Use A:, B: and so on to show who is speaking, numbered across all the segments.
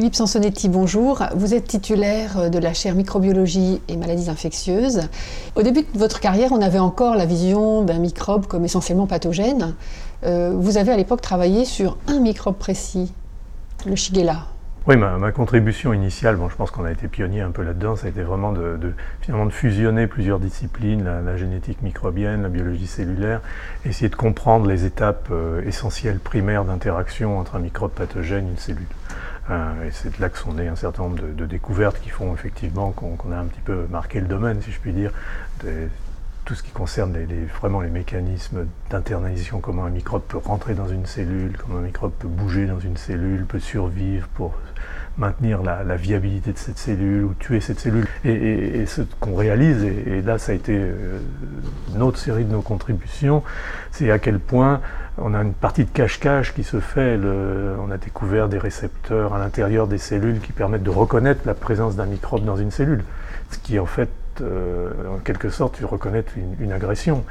A: Philippe Sansonetti, bonjour. Vous êtes titulaire de la chaire microbiologie et maladies infectieuses. Au début de votre carrière, on avait encore la vision d'un microbe comme essentiellement pathogène. Euh, vous avez à l'époque travaillé sur un microbe précis, le Shigella.
B: Oui, ma, contribution initiale, bon, je pense qu'on a été pionnier un peu là-dedans, ça a été vraiment de, fusionner plusieurs disciplines, la, génétique microbienne, la biologie cellulaire, essayer de comprendre les étapes euh, essentielles primaires d'interaction entre un microbe pathogène et une cellule. Et c'est de là que sont nées un certain nombre de, découvertes qui font effectivement qu'on a un petit peu marqué le domaine, si je puis dire, tout ce qui concerne vraiment les mécanismes d'internalisation, comment un microbe peut rentrer dans une cellule, comment un microbe peut bouger dans une cellule, peut survivre pour maintenir la, viabilité de cette cellule ou tuer cette cellule. Et, ce qu'on réalise, et, là ça a été euh, une autre série de nos contributions, c'est à quel point on a une partie de cache-cache qui se fait. on a découvert des récepteurs à l'intérieur des cellules qui permettent de reconnaître la présence d'un microbe dans une cellule, ce qui en fait euh, en quelque sorte reconnaître une, agression.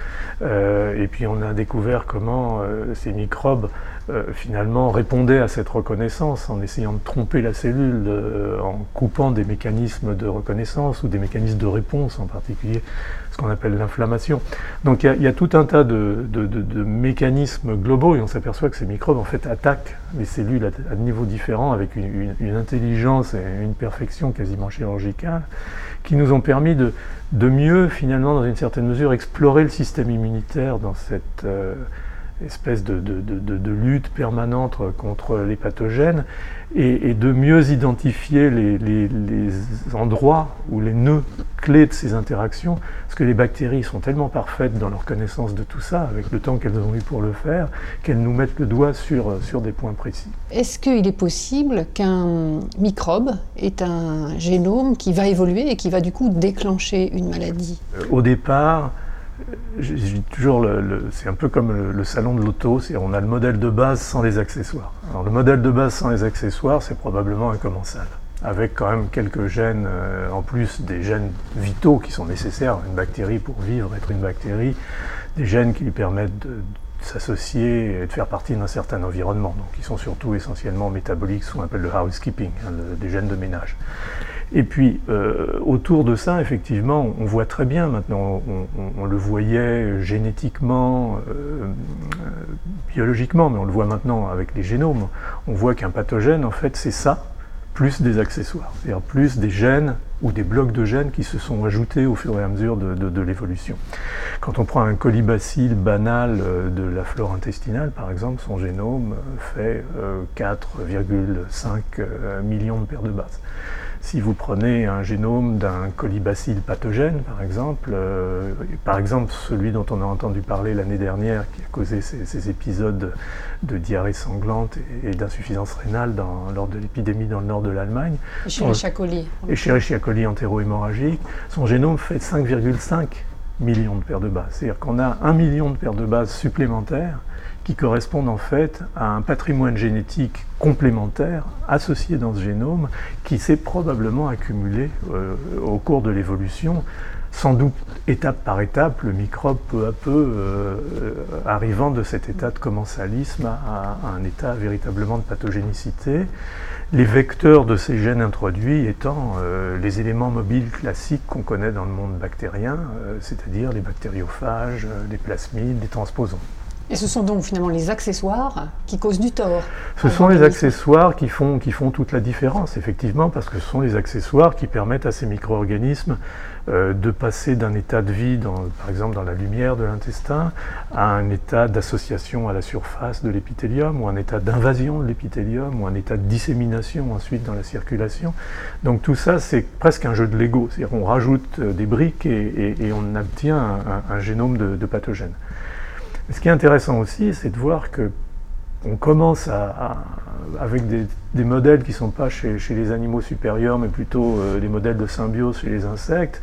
B: Euh, et puis on a découvert comment ces microbes finalement répondaient à cette reconnaissance en essayant de tromper la cellule, en coupant des mécanismes de reconnaissance ou des mécanismes de réponse en particulier, ce qu'on appelle l'inflammation. Donc il y, a tout un tas de, mécanismes globaux et on s'aperçoit que ces microbes en fait attaquent les cellules à, à niveaux différents avec une, une intelligence et une perfection quasiment chirurgicale qui nous ont permis de, de mieux, finalement, dans une certaine mesure, explorer le système immunitaire dans cette euh, espèce de, de, lutte permanente contre les pathogènes et, de mieux identifier les, endroits ou les nœuds clés de ces interactions, parce que les bactéries sont tellement parfaites dans leur connaissance de tout ça, avec le temps qu'elles ont eu pour le faire, qu'elles nous mettent le doigt sur, sur des points précis.
A: Est-ce qu'il est possible qu'un microbe ait un génome qui va évoluer et qui va du coup déclencher une maladie?
B: Euh, Au départ, toujours, c'est un peu comme le, salon de l'auto, on a le modèle de base sans les accessoires. Le modèle de base sans les accessoires, c'est probablement un commensal, avec quand même quelques gènes, euh, en plus des gènes vitaux qui sont nécessaires une bactérie pour vivre, être une bactérie, des gènes qui lui permettent de, s'associer et de faire partie d'un certain environnement, donc qui sont surtout essentiellement métaboliques, ce qu'on appelle le housekeeping, hein, des gènes de ménage. Et puis, euh, autour de ça, effectivement, on voit très bien maintenant, on, le voyait génétiquement, euh, biologiquement, mais on le voit maintenant avec les génomes. On voit qu'un pathogène, en fait, c'est ça, plus des accessoires, c'est-à-dire plus des gènes ou des blocs de gènes qui se sont ajoutés au fur et à mesure de, l'évolution. Quand on prend un colibacille banal euh, de la flore intestinale, par exemple, son génome fait 4,5 millions de paires de bases. Si vous prenez un génome d'un colibacille pathogène, par exemple, euh, par exemple celui dont on a entendu parler l'année dernière, qui a causé ces, épisodes de diarrhée sanglante et, d'insuffisance rénale lors de l'épidémie dans le nord de l'Allemagne.
A: Escherichia coli.
B: Escherichia coli entéro-hémorragique. Son génome fait 5,5 millions de paires de bases. C'est-à-dire qu'on a un million de paires de bases supplémentaires qui correspondent en fait à un patrimoine génétique complémentaire associé dans ce génome qui s'est probablement accumulé euh, au cours de l'évolution, sans doute étape par étape, le microbe peu à peu euh, arrivant de cet état de commensalisme à, un état véritablement de pathogénicité, les vecteurs de ces gènes introduits étant euh, les éléments mobiles classiques qu'on connaît dans le monde bactérien, c'est-à-dire les bactériophages, les plasmides, les transposons.
A: Et ce sont donc finalement les accessoires qui causent du tort.
B: Ce sont les accessoires qui font, qui font toute la différence, effectivement, parce que ce sont les accessoires qui permettent à ces micro-organismes euh, de passer d'un état de vie, dans, par exemple dans la lumière de l'intestin, à un état d'association à la surface de l'épithélium, ou un état d'invasion de l'épithélium, ou un état de dissémination ensuite dans la circulation. Donc tout ça, c'est presque un jeu de Lego, c'est-à-dire qu'on rajoute euh, des briques et, on obtient un, génome de pathogènes ce qui est intéressant aussi, c'est de voir que on commence à, avec des, modèles qui ne sont pas chez, les animaux supérieurs, mais plutôt euh, des modèles de symbiose chez les insectes,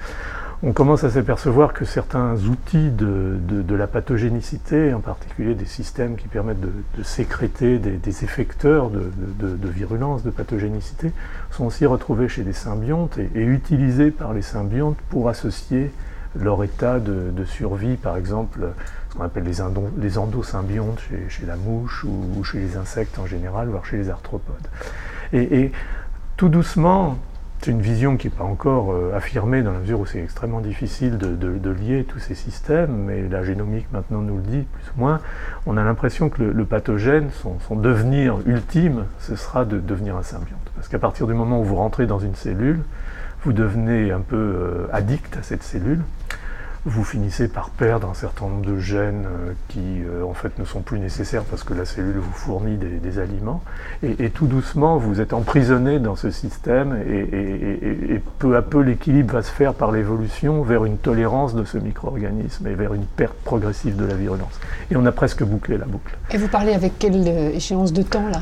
B: on commence à s'apercevoir que certains outils de, la pathogénicité, en particulier des systèmes qui permettent de, sécréter des, effecteurs de, virulence, de pathogénicité, sont aussi retrouvés chez des symbiontes et utilisés par les symbiontes pour associer leur état de, survie, par exemple, ce qu'on appelle les, endosymbiontes chez, chez, la mouche ou, chez les insectes en général, voire chez les arthropodes. Et, tout doucement, c'est une vision qui n'est pas encore euh, affirmée dans la mesure où c'est extrêmement difficile de, lier tous ces systèmes, mais la génomique maintenant nous le dit plus ou moins. On a l'impression que le, pathogène, son, devenir ultime, ce sera de devenir un symbionte. Parce qu'à partir du moment où vous rentrez dans une cellule, vous devenez un peu euh, addict à cette cellule vous finissez par perdre un certain nombre de gènes euh, qui euh, en fait ne sont plus nécessaires parce que la cellule vous fournit des, aliments. Et, tout doucement, vous êtes emprisonné dans ce système et, peu à peu l'équilibre va se faire par l'évolution vers une tolérance de ce micro-organisme et vers une perte progressive de la virulence. Et on a presque bouclé la boucle.
A: Et vous parlez avec quelle euh, échéance de temps là?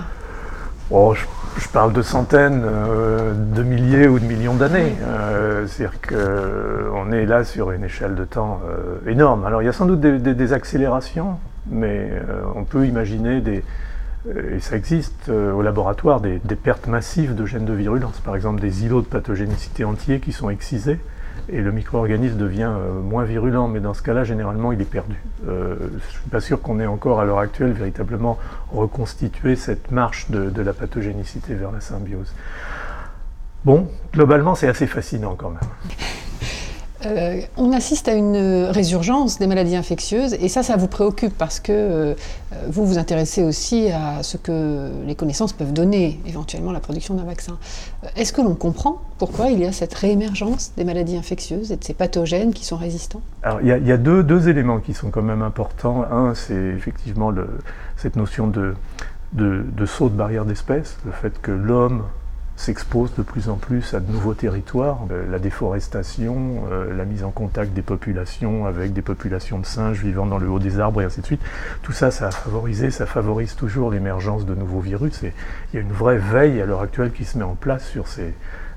B: Oh, je parle de centaines, euh, de milliers ou de millions d'années. Euh, c'est-à-dire qu'on est là sur une échelle de temps euh, énorme. Alors il y a sans doute des, accélérations, mais on peut imaginer des, et ça existe au laboratoire, des, des, pertes massives de gènes de virulence. Par exemple, des îlots de pathogénicité entiers qui sont excisés et le micro-organisme devient euh, moins virulent, mais dans ce cas-là, généralement, il est perdu. Euh, je ne suis pas sûr qu'on ait encore à l'heure actuelle véritablement reconstitué cette marche de la pathogénicité vers la symbiose. Bon, globalement, c'est assez fascinant quand même.
A: Euh, on assiste à une résurgence des maladies infectieuses et ça, ça vous préoccupe parce que euh, vous vous intéressez aussi à ce que les connaissances peuvent donner, éventuellement la production d'un vaccin. Euh, est-ce que l'on comprend pourquoi il y a cette réémergence des maladies infectieuses et de ces pathogènes qui sont résistants?
B: Alors, il y a, deux, éléments qui sont quand même importants. Un, c'est effectivement cette notion de, de saut de barrière d'espèce, le fait que l'homme s'expose de plus en plus à de nouveaux territoires. Euh, la déforestation, euh, la mise en contact des populations avec des populations de singes vivant dans le haut des arbres et ainsi de suite. Tout ça, ça a favorisé, ça favorise toujours l'émergence de nouveaux virus. Et il y a une vraie veille à l'heure actuelle qui se met en place sur ces,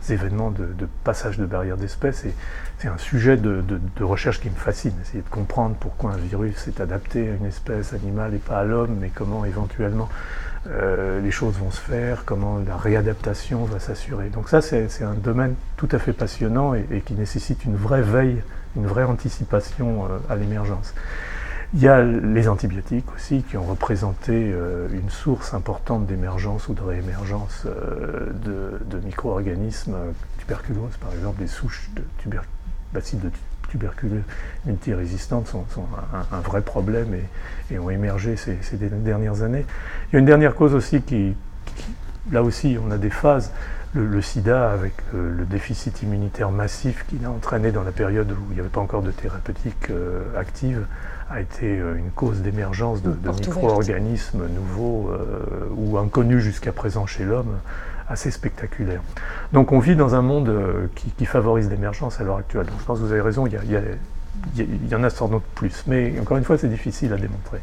B: événements de, passage de barrières d'espèces. Et c'est un sujet de, recherche qui me fascine, essayer de comprendre pourquoi un virus est adapté à une espèce animale et pas à l'homme, mais comment éventuellement euh, les choses vont se faire, comment la réadaptation va s'assurer. Donc ça, c'est un domaine tout à fait passionnant et, qui nécessite une vraie veille, une vraie anticipation euh, à l'émergence. Il y a les antibiotiques aussi qui ont représenté euh, une source importante d'émergence ou de réémergence de, micro-organismes, tuberculose par exemple, des souches de bacilles de tuberculeux multirésistantes sont, sont un, vrai problème et, ont émergé ces, dernières années. Il y a une dernière cause aussi qui, là aussi, on a des phases. Le, sida, avec le, déficit immunitaire massif qu'il a entraîné dans la période où il n'y avait pas encore de thérapeutique euh, active, a été euh, une cause d'émergence de, micro-organismes nouveaux euh, ou inconnus jusqu'à présent chez l'homme assez spectaculaire. Donc on vit dans un monde euh, qui, favorise l'émergence à l'heure actuelle. Donc je pense que vous avez raison, il y, il y en a sans doute plus. Mais encore une fois, c'est difficile à démontrer.